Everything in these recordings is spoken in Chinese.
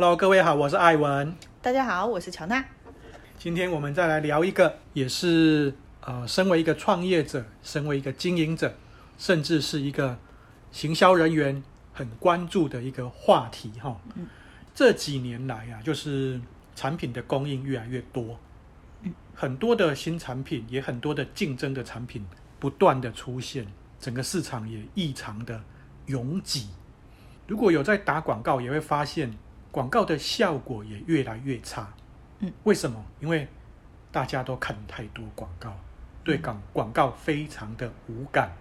Hello，各位好，我是艾文。大家好，我是乔娜。今天我们再来聊一个，也是呃，身为一个创业者，身为一个经营者，甚至是一个行销人员，很关注的一个话题哈。嗯。这几年来啊，就是产品的供应越来越多，很多的新产品，也很多的竞争的产品不断的出现，整个市场也异常的拥挤。如果有在打广告，也会发现广告的效果也越来越差。嗯，为什么？因为大家都看太多广告，对广广告非常的无感。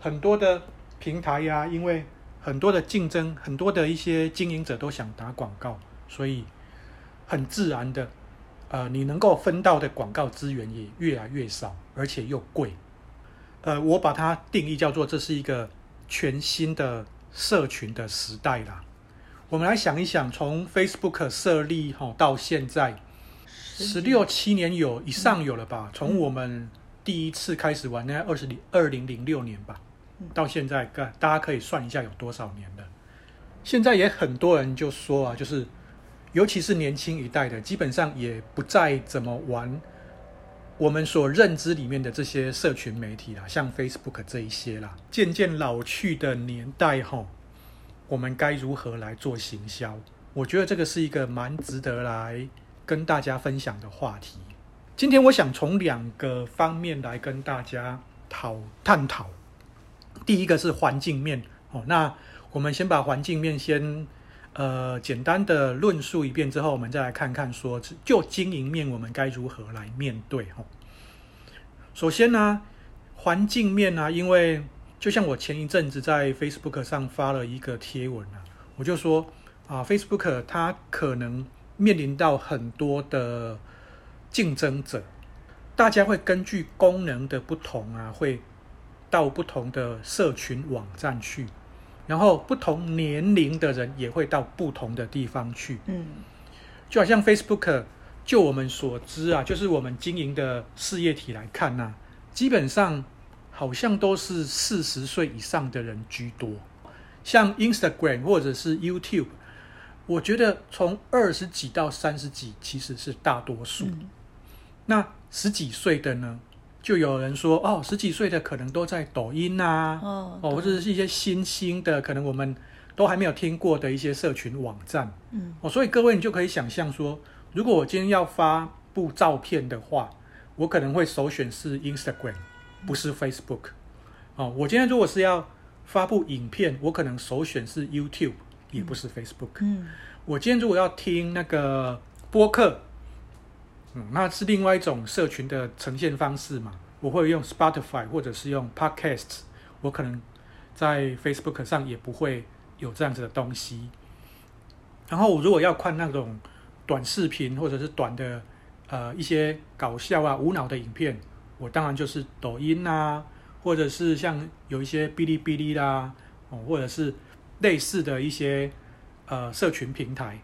很多的平台呀、啊，因为很多的竞争，很多的一些经营者都想打广告，所以很自然的，呃，你能够分到的广告资源也越来越少，而且又贵。呃，我把它定义叫做这是一个全新的。社群的时代啦，我们来想一想，从 Facebook 设立哈到现在，十六七年有以上有了吧？从我们第一次开始玩，那二十零二零零六年吧，到现在，大家可以算一下有多少年了。现在也很多人就说啊，就是尤其是年轻一代的，基本上也不再怎么玩。我们所认知里面的这些社群媒体啦，像 Facebook 这一些啦，渐渐老去的年代哈，我们该如何来做行销？我觉得这个是一个蛮值得来跟大家分享的话题。今天我想从两个方面来跟大家讨探讨。第一个是环境面哦，那我们先把环境面先呃简单的论述一遍之后，我们再来看看说，就经营面我们该如何来面对哈。首先呢，环境面呢，因为就像我前一阵子在 Facebook 上发了一个贴文啊，我就说啊，Facebook 它可能面临到很多的竞争者，大家会根据功能的不同啊，会到不同的社群网站去，然后不同年龄的人也会到不同的地方去，嗯，就好像 Facebook。就我们所知啊，就是我们经营的事业体来看呢、啊，基本上好像都是四十岁以上的人居多。像 Instagram 或者是 YouTube，我觉得从二十几到三十几其实是大多数。嗯、那十几岁的呢，就有人说哦，十几岁的可能都在抖音啊，哦，哦，或者是一些新兴的，可能我们都还没有听过的一些社群网站。嗯，哦，所以各位你就可以想象说。如果我今天要发布照片的话，我可能会首选是 Instagram，不是 Facebook。哦，我今天如果是要发布影片，我可能首选是 YouTube，也不是 Facebook。嗯，我今天如果要听那个播客，嗯，那是另外一种社群的呈现方式嘛，我会用 Spotify 或者是用 Podcast，我可能在 Facebook 上也不会有这样子的东西。然后我如果要看那种。短视频或者是短的，呃，一些搞笑啊、无脑的影片，我当然就是抖音啊，或者是像有一些哔哩哔哩啦，哦，或者是类似的一些呃社群平台。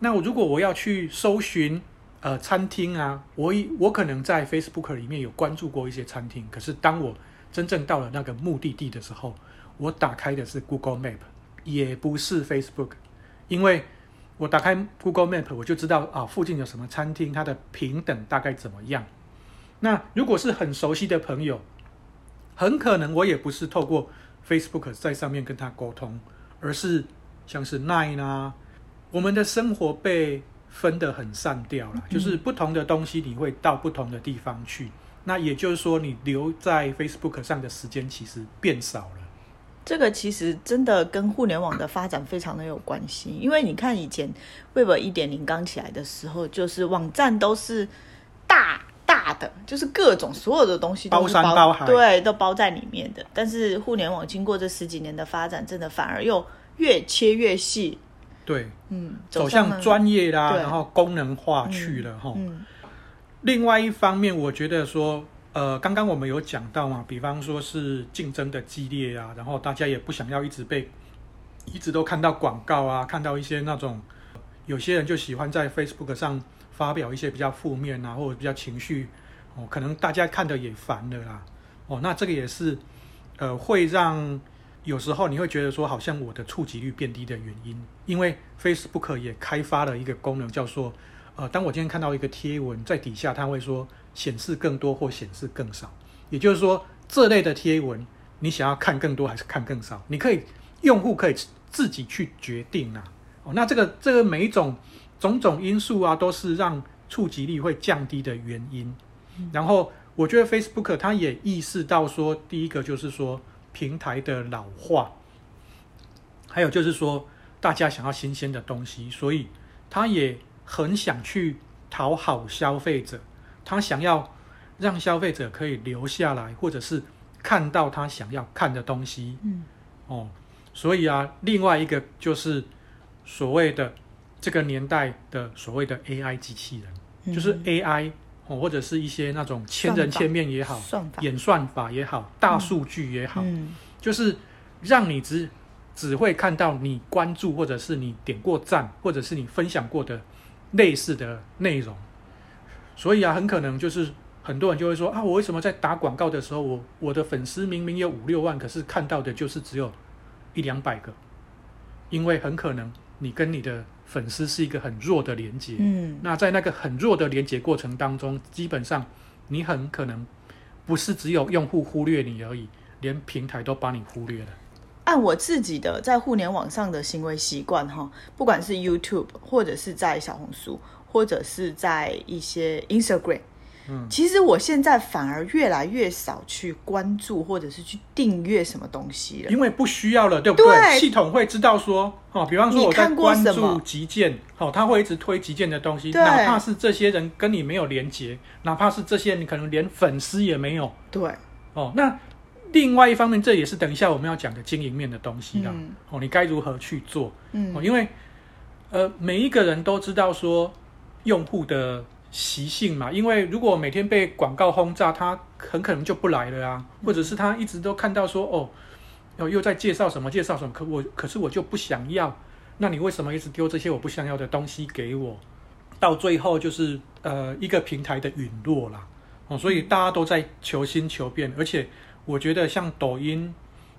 那我如果我要去搜寻呃餐厅啊，我我可能在 Facebook 里面有关注过一些餐厅，可是当我真正到了那个目的地的时候，我打开的是 Google Map，也不是 Facebook，因为。我打开 Google Map，我就知道啊，附近有什么餐厅，它的平等大概怎么样。那如果是很熟悉的朋友，很可能我也不是透过 Facebook 在上面跟他沟通，而是像是 Line 啊，我们的生活被分得很散掉了，就是不同的东西你会到不同的地方去。那也就是说，你留在 Facebook 上的时间其实变少了。这个其实真的跟互联网的发展非常的有关系，因为你看以前 Web 一点零刚起来的时候，就是网站都是大大的，就是各种所有的东西都是包，包山包海，对，都包在里面的。但是互联网经过这十几年的发展，真的反而又越切越细，对，嗯，走向专业啦，然后功能化去了哈。嗯嗯、另外一方面，我觉得说。呃，刚刚我们有讲到嘛，比方说是竞争的激烈啊，然后大家也不想要一直被，一直都看到广告啊，看到一些那种，有些人就喜欢在 Facebook 上发表一些比较负面啊，或者比较情绪，哦，可能大家看的也烦了啦，哦，那这个也是，呃，会让有时候你会觉得说，好像我的触及率变低的原因，因为 Facebook 也开发了一个功能，叫做呃，当我今天看到一个贴文在底下，它会说显示更多或显示更少，也就是说这类的贴文你想要看更多还是看更少，你可以用户可以自己去决定啊。哦，那这个这个每一种种种因素啊，都是让触及率会降低的原因。然后我觉得 Facebook 它也意识到说，第一个就是说平台的老化，还有就是说大家想要新鲜的东西，所以他也很想去讨好消费者，他想要让消费者可以留下来，或者是看到他想要看的东西。嗯，哦，所以啊，另外一个就是所谓的这个年代的所谓的 AI 机器人，嗯、就是 AI。哦，或者是一些那种千人千面也好，演算法也好，大数据也好，嗯，就是让你只只会看到你关注或者是你点过赞或者是你分享过的类似的内容。所以啊，很可能就是很多人就会说啊，我为什么在打广告的时候，我我的粉丝明明有五六万，可是看到的就是只有一两百个，因为很可能你跟你的。粉丝是一个很弱的连接，嗯，那在那个很弱的连接过程当中，基本上你很可能不是只有用户忽略你而已，连平台都把你忽略了。按我自己的在互联网上的行为习惯，哈，不管是 YouTube 或者是在小红书，或者是在一些 Instagram。嗯，其实我现在反而越来越少去关注或者是去订阅什么东西了，因为不需要了，对不对？对，系统会知道说，哦，比方说我在关注极简，好，他会一直推极简的东西，哪怕是这些人跟你没有连接，哪怕是这些你可能连粉丝也没有，对，哦，那另外一方面，这也是等一下我们要讲的经营面的东西啦，嗯、哦，你该如何去做？嗯，哦，因为呃，每一个人都知道说用户的。习性嘛，因为如果每天被广告轰炸，他很可能就不来了啊，或者是他一直都看到说哦，又又在介绍什么介绍什么，可我可是我就不想要，那你为什么一直丢这些我不想要的东西给我？到最后就是呃一个平台的陨落啦，哦，所以大家都在求新求变，而且我觉得像抖音，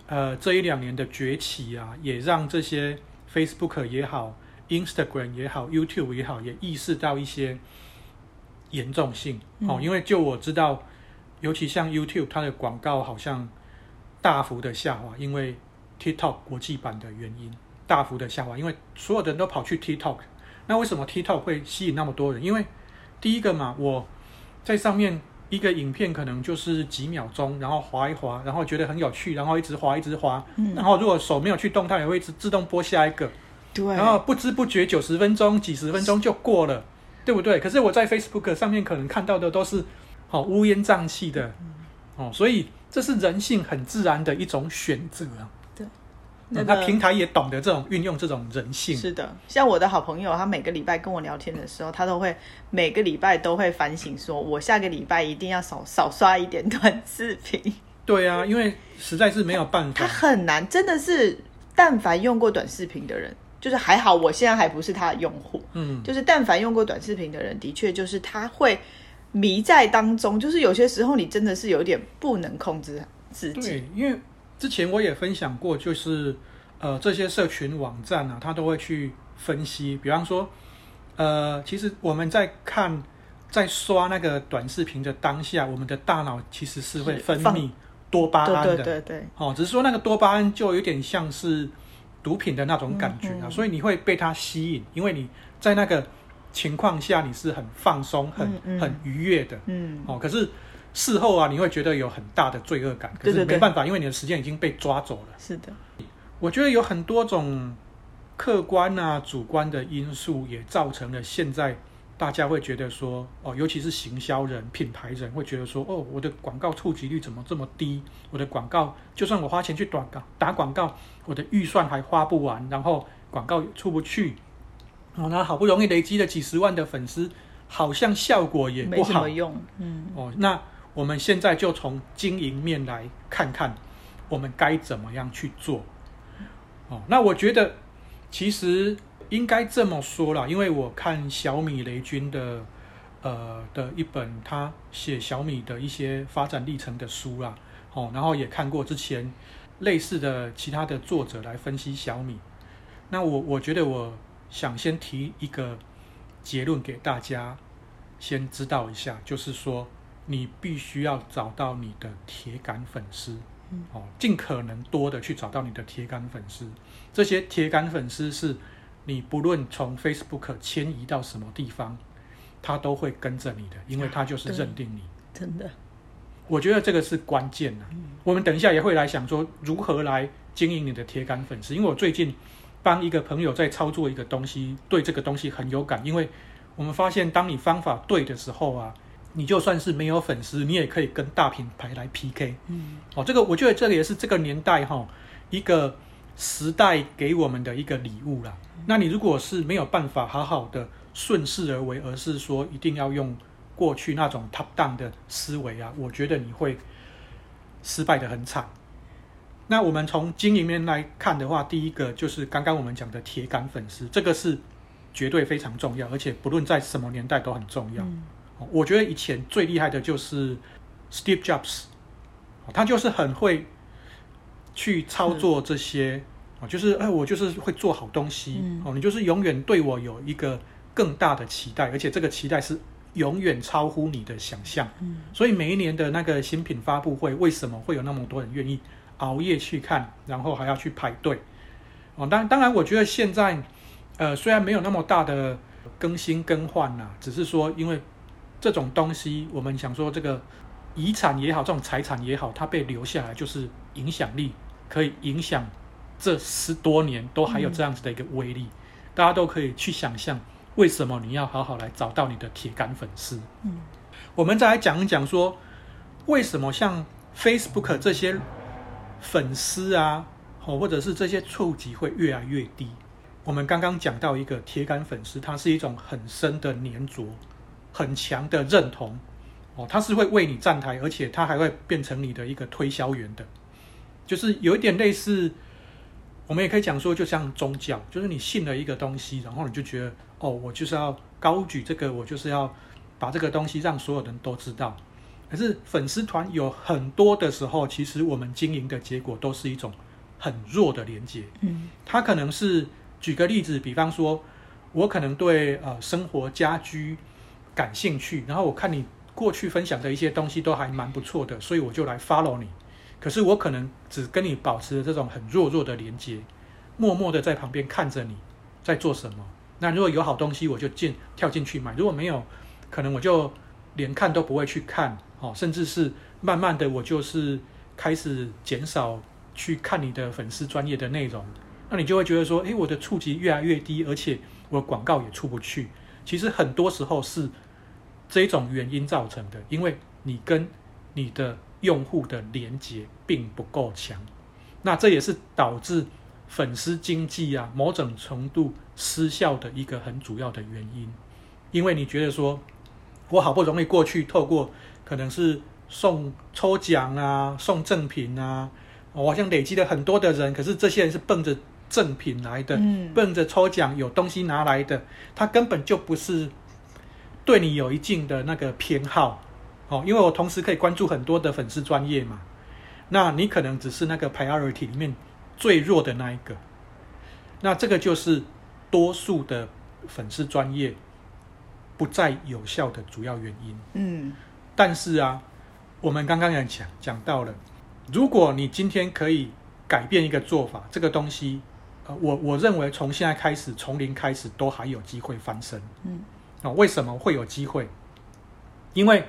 呃这一两年的崛起啊，也让这些 Facebook 也好，Instagram 也好，YouTube 也好，也意识到一些。严重性哦，因为就我知道，尤其像 YouTube，它的广告好像大幅的下滑，因为 TikTok 国际版的原因，大幅的下滑，因为所有的人都跑去 TikTok。那为什么 TikTok 会吸引那么多人？因为第一个嘛，我在上面一个影片可能就是几秒钟，然后滑一滑，然后觉得很有趣，然后一直滑一直滑，嗯，然后如果手没有去动，它也会自自动播下一个，对，然后不知不觉九十分钟、几十分钟就过了。对不对？可是我在 Facebook 上面可能看到的都是，哦乌烟瘴气的，哦，所以这是人性很自然的一种选择啊。对，那个平台也懂得这种运用这种人性。是的，像我的好朋友，他每个礼拜跟我聊天的时候，他都会每个礼拜都会反省说，我下个礼拜一定要少少刷一点短视频。对啊，因为实在是没有办法，他很难，真的是，但凡用过短视频的人。就是还好，我现在还不是他的用户。嗯，就是但凡用过短视频的人，的确就是他会迷在当中。就是有些时候你真的是有点不能控制自己。对，因为之前我也分享过，就是呃这些社群网站啊，他都会去分析。比方说，呃，其实我们在看在刷那个短视频的当下，我们的大脑其实是会分泌多巴胺的。对对对对。哦，只是说那个多巴胺就有点像是。毒品的那种感觉啊，所以你会被它吸引，因为你在那个情况下你是很放松、很、很愉悦的。嗯，哦，可是事后啊，你会觉得有很大的罪恶感。可是没办法，因为你的时间已经被抓走了。是的，我觉得有很多种客观啊、主观的因素，也造成了现在大家会觉得说，哦，尤其是行销人、品牌人会觉得说，哦，我的广告触及率怎么这么低？我的广告，就算我花钱去打广打广告。我的预算还花不完，然后广告也出不去，哦，那好不容易累积了几十万的粉丝，好像效果也不好，没什么用，嗯，哦，那我们现在就从经营面来看看，我们该怎么样去做，哦，那我觉得其实应该这么说啦，因为我看小米雷军的，呃的一本他写小米的一些发展历程的书啦，哦，然后也看过之前。类似的其他的作者来分析小米。那我我觉得我想先提一个结论给大家，先知道一下，就是说你必须要找到你的铁杆粉丝，哦，尽可能多的去找到你的铁杆粉丝。这些铁杆粉丝是你不论从 Facebook 迁移到什么地方，他都会跟着你的，因为他就是认定你。真的，我觉得这个是关键的。我们等一下也会来想说如何来经营你的铁杆粉丝，因为我最近帮一个朋友在操作一个东西，对这个东西很有感，因为我们发现当你方法对的时候啊，你就算是没有粉丝，你也可以跟大品牌来 PK。嗯，哦，这个我觉得这个也是这个年代哈一个时代给我们的一个礼物啦。那你如果是没有办法好好的顺势而为，而是说一定要用。过去那种 top down 的思维啊，我觉得你会失败的很惨。那我们从经营面来看的话，第一个就是刚刚我们讲的铁杆粉丝，这个是绝对非常重要，而且不论在什么年代都很重要。嗯、我觉得以前最厉害的就是 Steve Jobs，他就是很会去操作这些，嗯、就是哎，我就是会做好东西哦，嗯、你就是永远对我有一个更大的期待，而且这个期待是。永远超乎你的想象，嗯所以每一年的那个新品发布会，为什么会有那么多人愿意熬夜去看，然后还要去排队？哦，当当然，我觉得现在，呃，虽然没有那么大的更新更换呐，只是说，因为这种东西，我们想说这个遗产也好，这种财产也好，它被留下来，就是影响力可以影响这十多年都还有这样子的一个威力，嗯、大家都可以去想象。为什么你要好好来找到你的铁杆粉丝？嗯，我们再来讲一讲说，为什么像 Facebook 这些粉丝啊，或者是这些触及会越来越低？我们刚刚讲到一个铁杆粉丝，它是一种很深的粘着，很强的认同哦，它是会为你站台，而且它还会变成你的一个推销员的，就是有一点类似。我们也可以讲说，就像宗教，就是你信了一个东西，然后你就觉得，哦，我就是要高举这个，我就是要把这个东西让所有人都知道。可是粉丝团有很多的时候，其实我们经营的结果都是一种很弱的连接。嗯，它可能是举个例子，比方说，我可能对呃生活家居感兴趣，然后我看你过去分享的一些东西都还蛮不错的，所以我就来 follow 你。可是我可能只跟你保持这种很弱弱的连接，默默的在旁边看着你在做什么。那如果有好东西，我就进跳进去买；如果没有，可能我就连看都不会去看。哦，甚至是慢慢的，我就是开始减少去看你的粉丝专业的内容。那你就会觉得说，诶，我的触及越来越低，而且我广告也出不去。其实很多时候是这种原因造成的，因为你跟你的。用户的连接并不够强，那这也是导致粉丝经济啊某种程度失效的一个很主要的原因。因为你觉得说，我好不容易过去透过可能是送抽奖啊、送赠品啊，我好像累积了很多的人，可是这些人是奔着赠品来的，嗯、奔着抽奖有东西拿来的，他根本就不是对你有一定的那个偏好。哦，因为我同时可以关注很多的粉丝专业嘛，那你可能只是那个 priority 里面最弱的那一个，那这个就是多数的粉丝专业不再有效的主要原因。嗯，但是啊，我们刚刚也讲讲到了，如果你今天可以改变一个做法，这个东西，呃，我我认为从现在开始，从零开始都还有机会翻身。嗯，啊，为什么会有机会？因为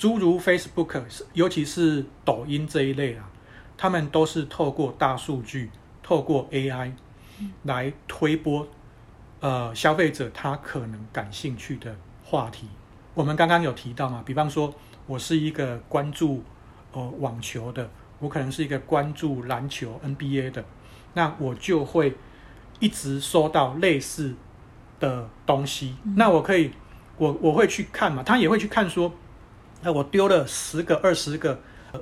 诸如 Facebook，尤其是抖音这一类啊，他们都是透过大数据、透过 AI 来推波，呃，消费者他可能感兴趣的话题。我们刚刚有提到嘛，比方说，我是一个关注呃网球的，我可能是一个关注篮球 NBA 的，那我就会一直收到类似的东西。那我可以，我我会去看嘛，他也会去看说。那我丢了十个、二十个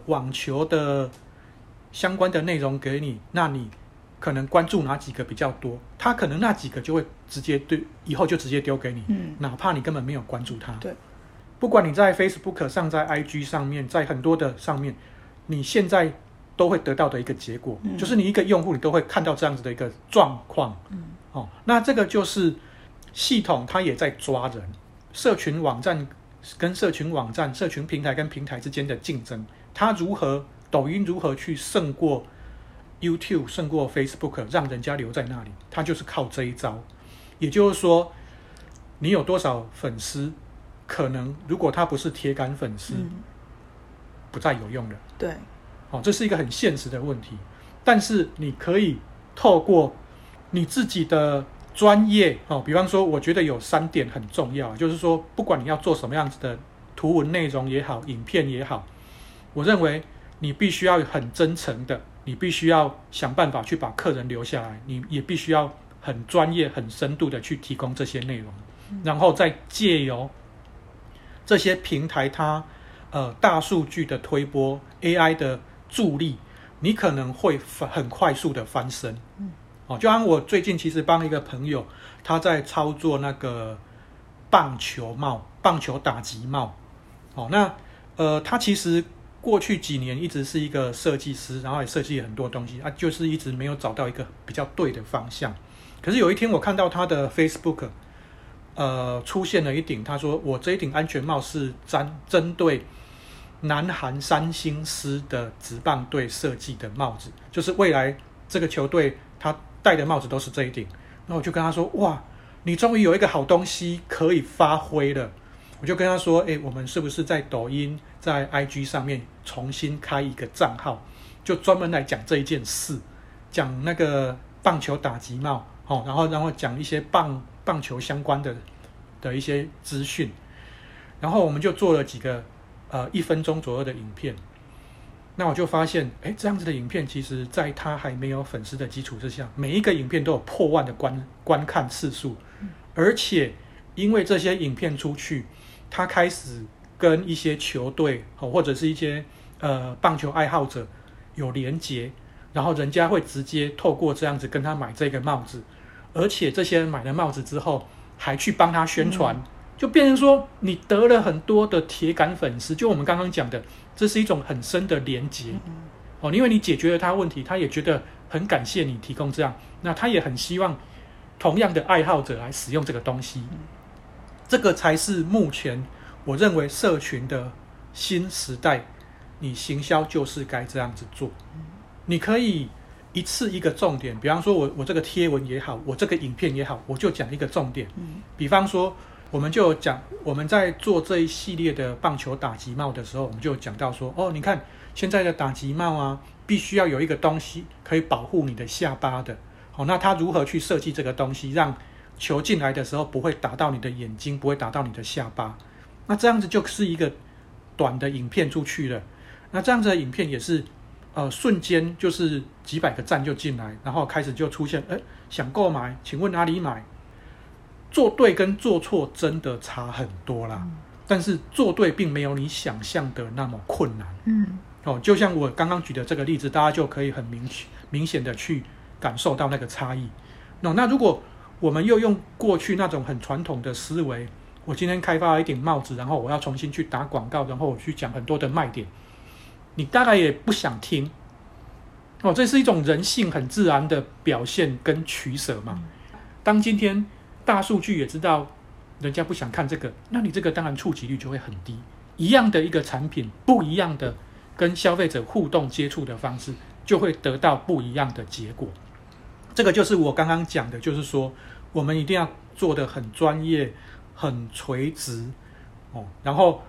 网球的相关的内容给你，那你可能关注哪几个比较多？他可能那几个就会直接对，以后就直接丢给你，嗯，哪怕你根本没有关注他。对，不管你在 Facebook 上、在 IG 上面、在很多的上面，你现在都会得到的一个结果，嗯、就是你一个用户，你都会看到这样子的一个状况。嗯，哦，那这个就是系统它也在抓人，社群网站跟社群网站、社群平台跟平台之间的竞争，它如何，抖音如何去胜过 YouTube、胜过 Facebook，让人家留在那里，它就是靠这一招。也就是说，你有多少粉丝，可能如果他不是铁杆粉丝，嗯、不再有用了。对。哦，这是一个很现实的问题，但是你可以透过你自己的专业哦，比方说，我觉得有三点很重要，就是说，不管你要做什么样子的图文内容也好，影片也好，我认为你必须要很真诚的，你必须要想办法去把客人留下来，你也必须要很专业、很深度的去提供这些内容，然后再借由这些平台它呃大数据的推波 AI 的。助力，你可能会很快速的翻身。嗯，哦，就像我最近其实帮一个朋友，他在操作那个棒球帽、棒球打击帽。哦，那呃，他其实过去几年一直是一个设计师，然后也设计很多东西啊，就是一直没有找到一个比较对的方向。可是有一天我看到他的 Facebook，呃，出现了一顶，他说我这一顶安全帽是针针对。南韩三星狮的职棒队设计的帽子，就是未来这个球队戴的帽子都是这一顶。那我就跟他说：“哇，你终于有一个好东西可以发挥了。”我就跟他说：“诶，我们是不是在抖音、在 IG 上面重新开一个账号，就专门来讲这一件事，讲那个棒球打击帽，哦，然后然后讲一些棒棒球相关的的一些资讯，然后我们就做了几个。”呃，一分钟左右的影片，那我就发现，哎，这样子的影片，其实在他还没有粉丝的基础之下，每一个影片都有破万的观观看次数，而且因为这些影片出去，他开始跟一些球队哦，或者是一些呃棒球爱好者有连结，然后人家会直接透过这样子跟他买这个帽子，而且这些人买了帽子之后，还去帮他宣传。嗯就变成说，你得了很多的铁杆粉丝，就我们刚刚讲的，这是一种很深的连接哦。因为你解决了他问题，他也觉得很感谢你提供这样，那他也很希望同样的爱好者来使用这个东西。这个才是目前我认为社群的新时代，你行销就是该这样子做。你可以一次一个重点，比方说我我这个贴文也好，我这个影片也好，我就讲一个重点。比方说。我们就讲，我们在做这一系列的棒球打击帽的时候，我们就讲到说，哦，你看现在的打击帽啊，必须要有一个东西可以保护你的下巴的。好，那他如何去设计这个东西，让球进来的时候不会打到你的眼睛，不会打到你的下巴？那这样子就是一个短的影片出去了。那这样子的影片也是，呃，瞬间就是几百个赞就进来，然后开始就出现，哎，想购买，请问哪里买？做对跟做错真的差很多啦，嗯、但是做对并没有你想象的那么困难。嗯，哦，就像我刚刚举的这个例子，大家就可以很明明显的去感受到那个差异。那、哦、那如果我们又用过去那种很传统的思维，我今天开发了一顶帽子，然后我要重新去打广告，然后我去讲很多的卖点，你大概也不想听。哦，这是一种人性很自然的表现跟取舍嘛。嗯、当今天。大数据也知道，人家不想看这个，那你这个当然触及率就会很低。一样的一个产品，不一样的跟消费者互动接触的方式，就会得到不一样的结果。这个就是我刚刚讲的，就是说我们一定要做得很专业、很垂直哦。然后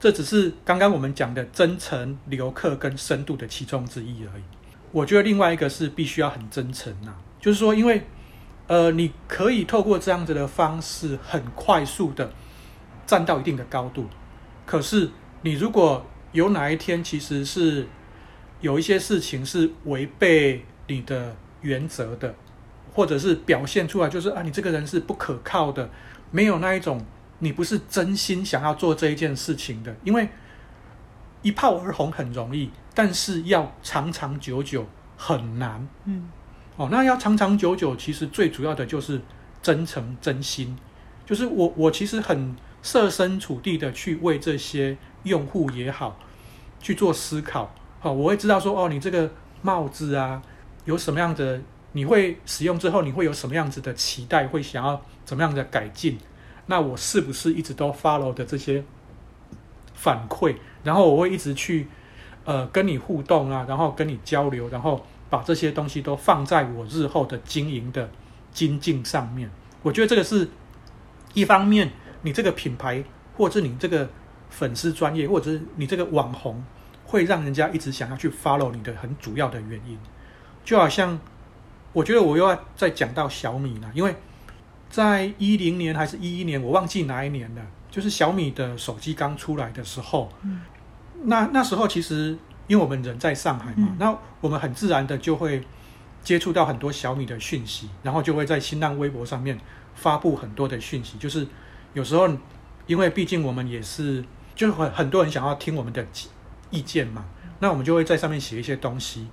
这只是刚刚我们讲的真诚、留客跟深度的其中之一而已。我觉得另外一个是必须要很真诚呐，就是说因为。呃，你可以透过这样子的方式，很快速的站到一定的高度。可是，你如果有哪一天其实是有一些事情是违背你的原则的，或者是表现出来就是啊，你这个人是不可靠的，没有那一种你不是真心想要做这一件事情的，因为一炮而红很容易，但是要长长久久很难。嗯。哦，那要长长久久，其实最主要的就是真诚真心，就是我我其实很设身处地的去为这些用户也好去做思考，好，我会知道说哦，你这个帽子啊，有什么样的，你会使用之后，你会有什么样子的期待，会想要怎么样的改进？那我是不是一直都 follow 的这些反馈？然后我会一直去呃跟你互动啊，然后跟你交流，然后把这些东西都放在我日后的经营的精进上面。我觉得这个是一方面，你这个品牌，或者你这个粉丝专业，或者是你这个网红。会让人家一直想要去 follow 你的很主要的原因，就好像我觉得我又要再讲到小米了，因为在一零年还是一一年，我忘记哪一年了，就是小米的手机刚出来的时候，嗯、那那时候其实因为我们人在上海嘛，嗯、那我们很自然的就会接触到很多小米的讯息，然后就会在新浪微博上面发布很多的讯息，就是有时候因为毕竟我们也是，就很很多人想要听我们的。意见嘛，那我们就会在上面写一些东西。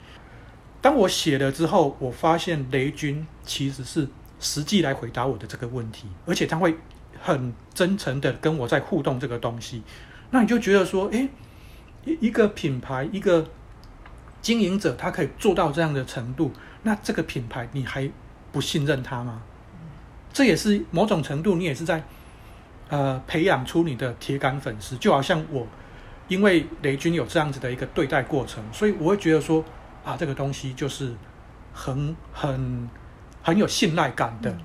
当我写了之后，我发现雷军其实是实际来回答我的这个问题，而且他会很真诚的跟我在互动这个东西。那你就觉得说，诶，一一个品牌，一个经营者，他可以做到这样的程度，那这个品牌你还不信任他吗？这也是某种程度，你也是在呃培养出你的铁杆粉丝，就好像我。因为雷军有这样子的一个对待过程，所以我会觉得说啊，这个东西就是很很很有信赖感的。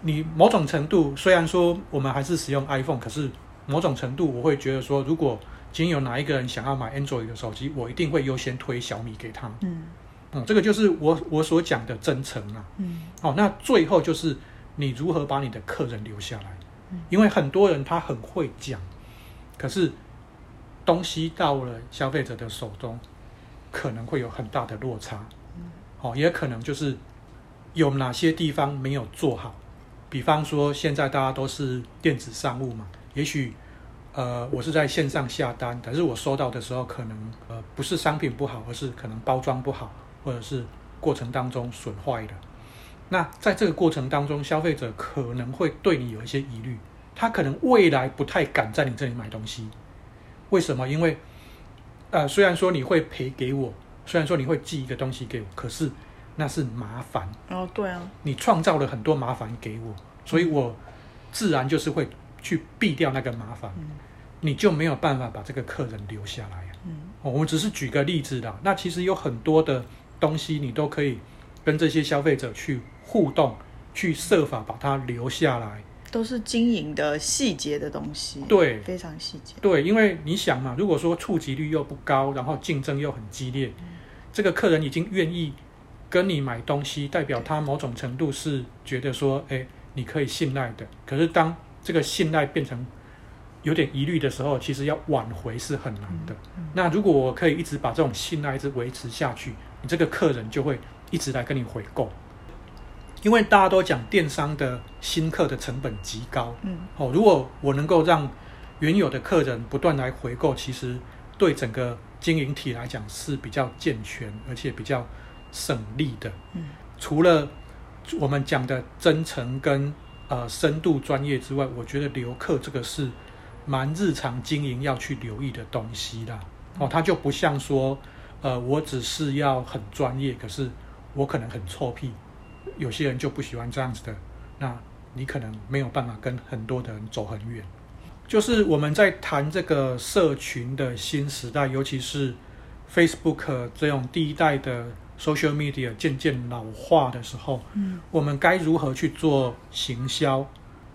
你某种程度虽然说我们还是使用 iPhone，可是某种程度我会觉得说，如果今天有哪一个人想要买 Android 的手机，我一定会优先推小米给他。嗯，嗯，这个就是我我所讲的真诚啊。嗯，哦，那最后就是你如何把你的客人留下来，因为很多人他很会讲，可是。东西到了消费者的手中，可能会有很大的落差，哦，也可能就是有哪些地方没有做好，比方说现在大家都是电子商务嘛，也许呃我是在线上下单，但是我收到的时候可能呃不是商品不好，而是可能包装不好，或者是过程当中损坏的。那在这个过程当中，消费者可能会对你有一些疑虑，他可能未来不太敢在你这里买东西。为什么？因为，呃，虽然说你会赔给我，虽然说你会寄一个东西给我，可是那是麻烦。哦，对啊，你创造了很多麻烦给我，所以我自然就是会去避掉那个麻烦，嗯、你就没有办法把这个客人留下来。嗯，哦，我们只是举个例子啦，那其实有很多的东西，你都可以跟这些消费者去互动，去设法把它留下来。都是经营的细节的东西，对，非常细节。对，因为你想嘛，如果说触及率又不高，然后竞争又很激烈，嗯、这个客人已经愿意跟你买东西，代表他某种程度是觉得说，哎，你可以信赖的。可是当这个信赖变成有点疑虑的时候，其实要挽回是很难的。那如果我可以一直把这种信赖一直维持下去，你这个客人就会一直来跟你回购。因为大家都讲电商的新客的成本极高，嗯，哦，如果我能够让原有的客人不断来回购，其实对整个经营体来讲是比较健全，而且比较省力的。嗯，除了我们讲的真诚跟呃深度专业之外，我觉得留客这个是蛮日常经营要去留意的东西啦。哦，它就不像说，呃，我只是要很专业，可是我可能很臭屁。有些人就不喜欢这样子的，那你可能没有办法跟很多的人走很远。就是我们在谈这个社群的新时代，尤其是 Facebook 这种第一代的 social media 渐渐老化的时候，嗯，我们该如何去做行销？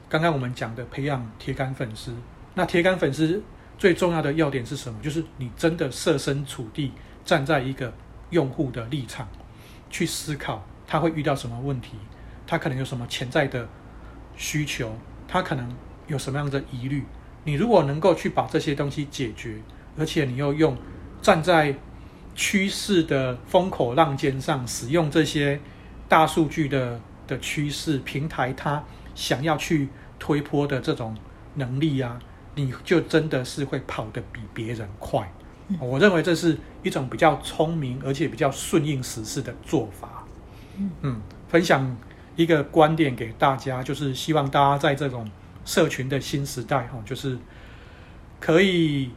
刚刚我们讲的培养铁杆粉丝，那铁杆粉丝最重要的要点是什么？就是你真的设身处地站在一个用户的立场去思考。他会遇到什么问题？他可能有什么潜在的需求？他可能有什么样的疑虑？你如果能够去把这些东西解决，而且你又用站在趋势的风口浪尖上，使用这些大数据的的趋势平台，它想要去推波的这种能力啊，你就真的是会跑得比别人快。我认为这是一种比较聪明而且比较顺应时势的做法。嗯，分享一个观点给大家，就是希望大家在这种社群的新时代，哈，就是可以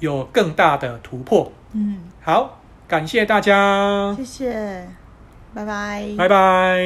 有更大的突破，嗯，好，感谢大家，谢谢，拜拜，拜拜。